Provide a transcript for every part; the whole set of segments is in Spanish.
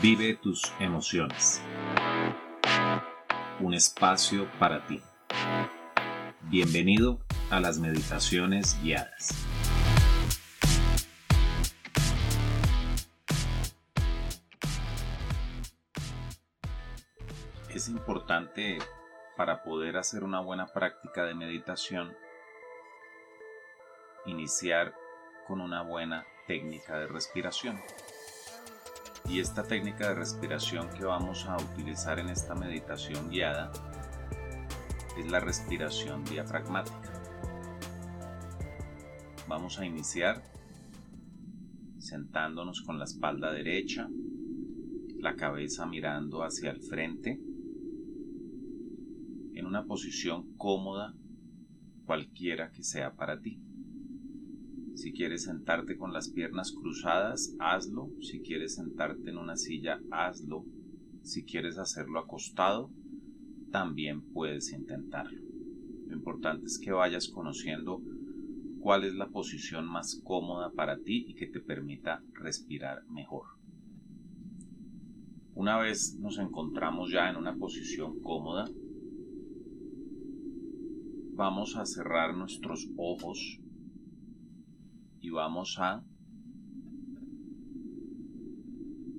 Vive tus emociones. Un espacio para ti. Bienvenido a las meditaciones guiadas. Es importante para poder hacer una buena práctica de meditación iniciar con una buena técnica de respiración. Y esta técnica de respiración que vamos a utilizar en esta meditación guiada es la respiración diafragmática. Vamos a iniciar sentándonos con la espalda derecha, la cabeza mirando hacia el frente, en una posición cómoda cualquiera que sea para ti. Si quieres sentarte con las piernas cruzadas, hazlo. Si quieres sentarte en una silla, hazlo. Si quieres hacerlo acostado, también puedes intentarlo. Lo importante es que vayas conociendo cuál es la posición más cómoda para ti y que te permita respirar mejor. Una vez nos encontramos ya en una posición cómoda, vamos a cerrar nuestros ojos y vamos a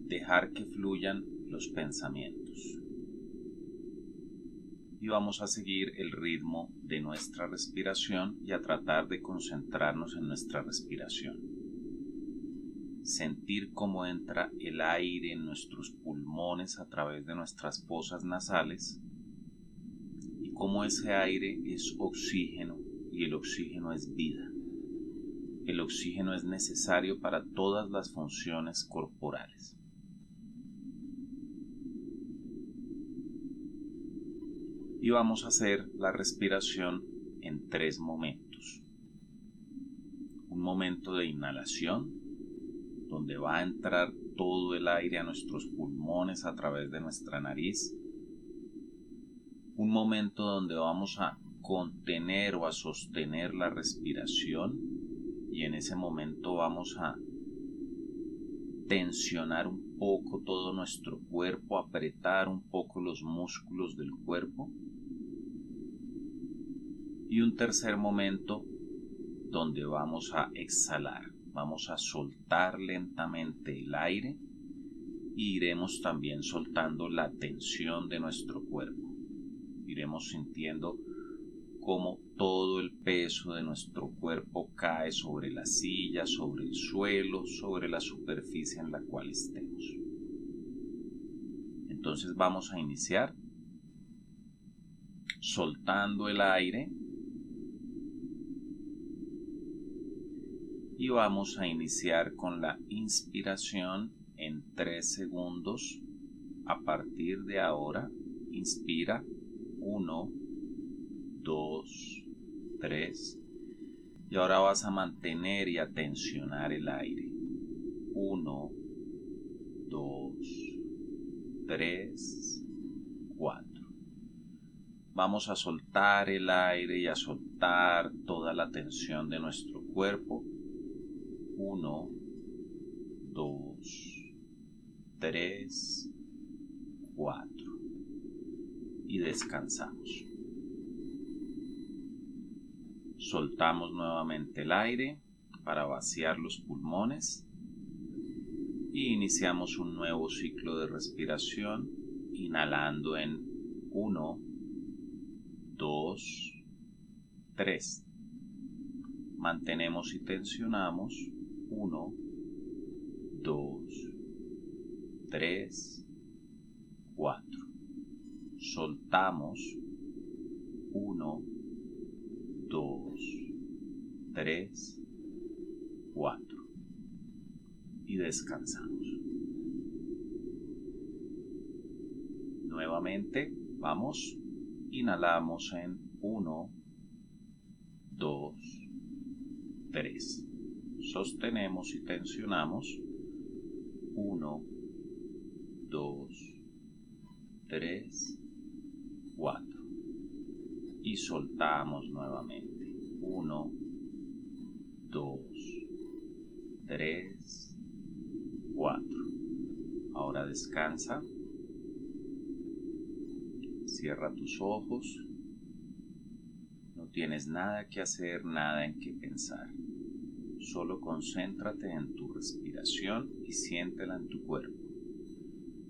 dejar que fluyan los pensamientos. Y vamos a seguir el ritmo de nuestra respiración y a tratar de concentrarnos en nuestra respiración. Sentir cómo entra el aire en nuestros pulmones a través de nuestras fosas nasales y cómo ese aire es oxígeno y el oxígeno es vida el oxígeno es necesario para todas las funciones corporales. Y vamos a hacer la respiración en tres momentos. Un momento de inhalación, donde va a entrar todo el aire a nuestros pulmones a través de nuestra nariz. Un momento donde vamos a contener o a sostener la respiración y en ese momento vamos a tensionar un poco todo nuestro cuerpo, apretar un poco los músculos del cuerpo. Y un tercer momento donde vamos a exhalar, vamos a soltar lentamente el aire y iremos también soltando la tensión de nuestro cuerpo. Iremos sintiendo cómo todo el peso de nuestro cuerpo cae sobre la silla, sobre el suelo, sobre la superficie en la cual estemos. Entonces vamos a iniciar soltando el aire y vamos a iniciar con la inspiración en 3 segundos. A partir de ahora, inspira 1, 2, 3. Y ahora vas a mantener y a tensionar el aire. 1, 2, 3, 4. Vamos a soltar el aire y a soltar toda la tensión de nuestro cuerpo. 1, 2, 3, 4. Y descansamos. Soltamos nuevamente el aire para vaciar los pulmones y iniciamos un nuevo ciclo de respiración inhalando en 1, 2, 3. Mantenemos y tensionamos 1, 2, 3, 4. Soltamos 1, 2, 3, 4. Y descansamos. Nuevamente, vamos, inhalamos en 1, 2, 3. Sostenemos y tensionamos. 1, 2, 3, 4 y soltamos nuevamente. 1, 2, 3, 4. Ahora descansa. Cierra tus ojos. No tienes nada que hacer, nada en que pensar. Solo concéntrate en tu respiración y siéntela en tu cuerpo.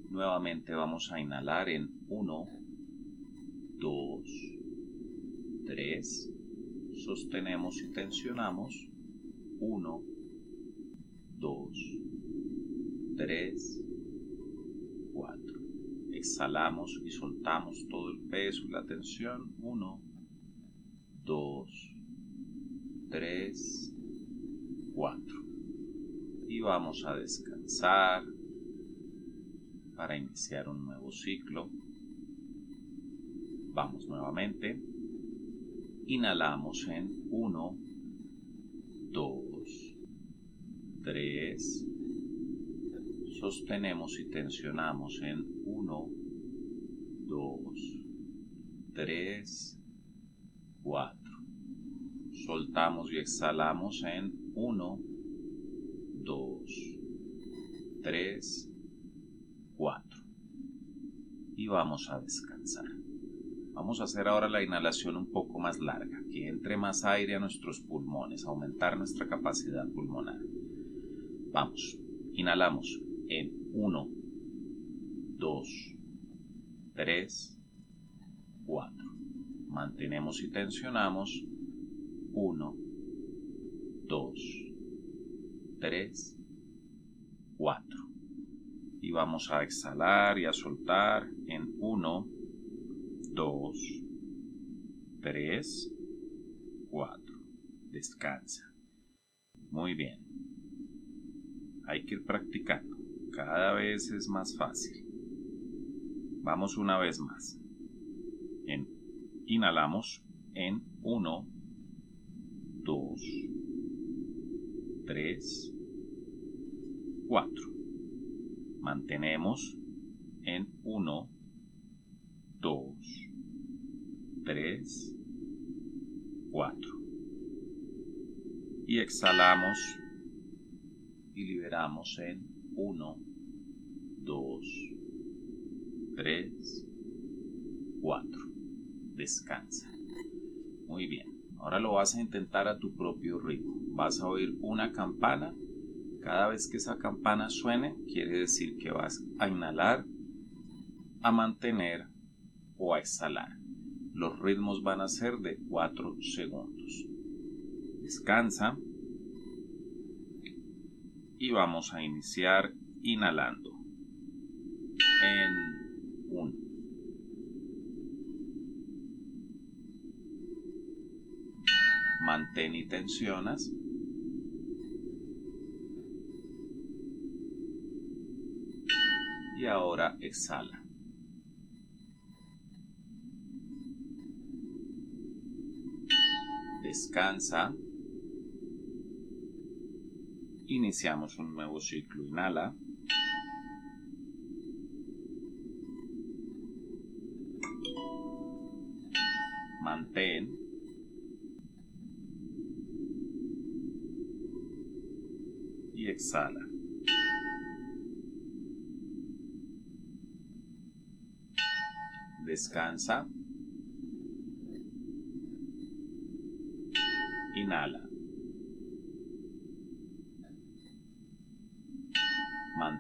Nuevamente vamos a inhalar en 1, 2, 3. Sostenemos y tensionamos. 1, 2, 3, 4. Exhalamos y soltamos todo el peso y la tensión. 1, 2, 3, 4. Y vamos a descansar para iniciar un nuevo ciclo. Vamos nuevamente. Inhalamos en 1, 2, 3. Sostenemos y tensionamos en 1, 2, 3, 4. Soltamos y exhalamos en 1, 2, 3, 4. Y vamos a descansar. Vamos a hacer ahora la inhalación un poco más larga, que entre más aire a nuestros pulmones, aumentar nuestra capacidad pulmonar. Vamos, inhalamos en 1, 2, 3, 4. Mantenemos y tensionamos 1, 2, 3, 4. Y vamos a exhalar y a soltar en 1, 2, 3, 4. Descansa. Muy bien. Hay que ir practicando. Cada vez es más fácil. Vamos una vez más. En, inhalamos en 1, 2, 3, 4. Mantenemos en 1, 2, 3, 4. Y exhalamos y liberamos en 1, 2, 3, 4. Descansa. Muy bien. Ahora lo vas a intentar a tu propio ritmo. Vas a oír una campana. Cada vez que esa campana suene, quiere decir que vas a inhalar, a mantener o a exhalar. Los ritmos van a ser de 4 segundos. Descansa. Y vamos a iniciar inhalando. En 1. Mantén y tensionas. Y ahora exhala. descansa. Iniciamos un nuevo ciclo. Inhala. Mantén. Y exhala. Descansa. Inhala.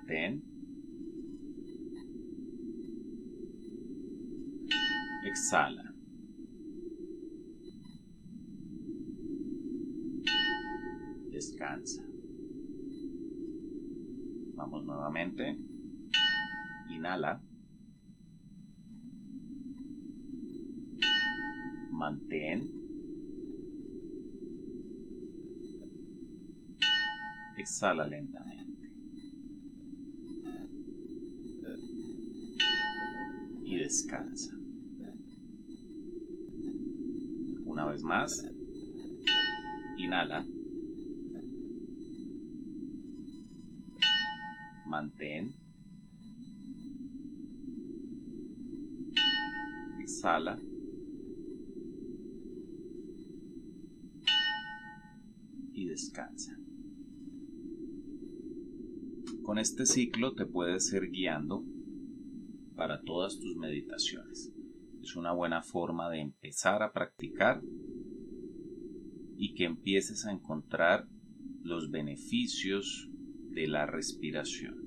Mantén. Exhala. Descansa. Vamos nuevamente. Inhala. Mantén. Exhala lentamente. Descansa. Una vez más. Inhala. Mantén. Exhala. Y descansa. con este ciclo te puedes ir guiando para todas tus meditaciones. Es una buena forma de empezar a practicar y que empieces a encontrar los beneficios de la respiración.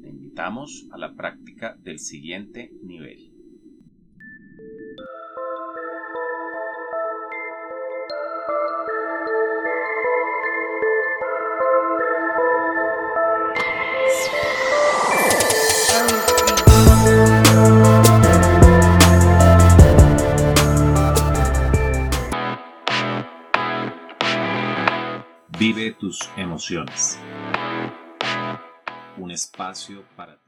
Te invitamos a la práctica del siguiente nivel. Emociones. Un espacio para.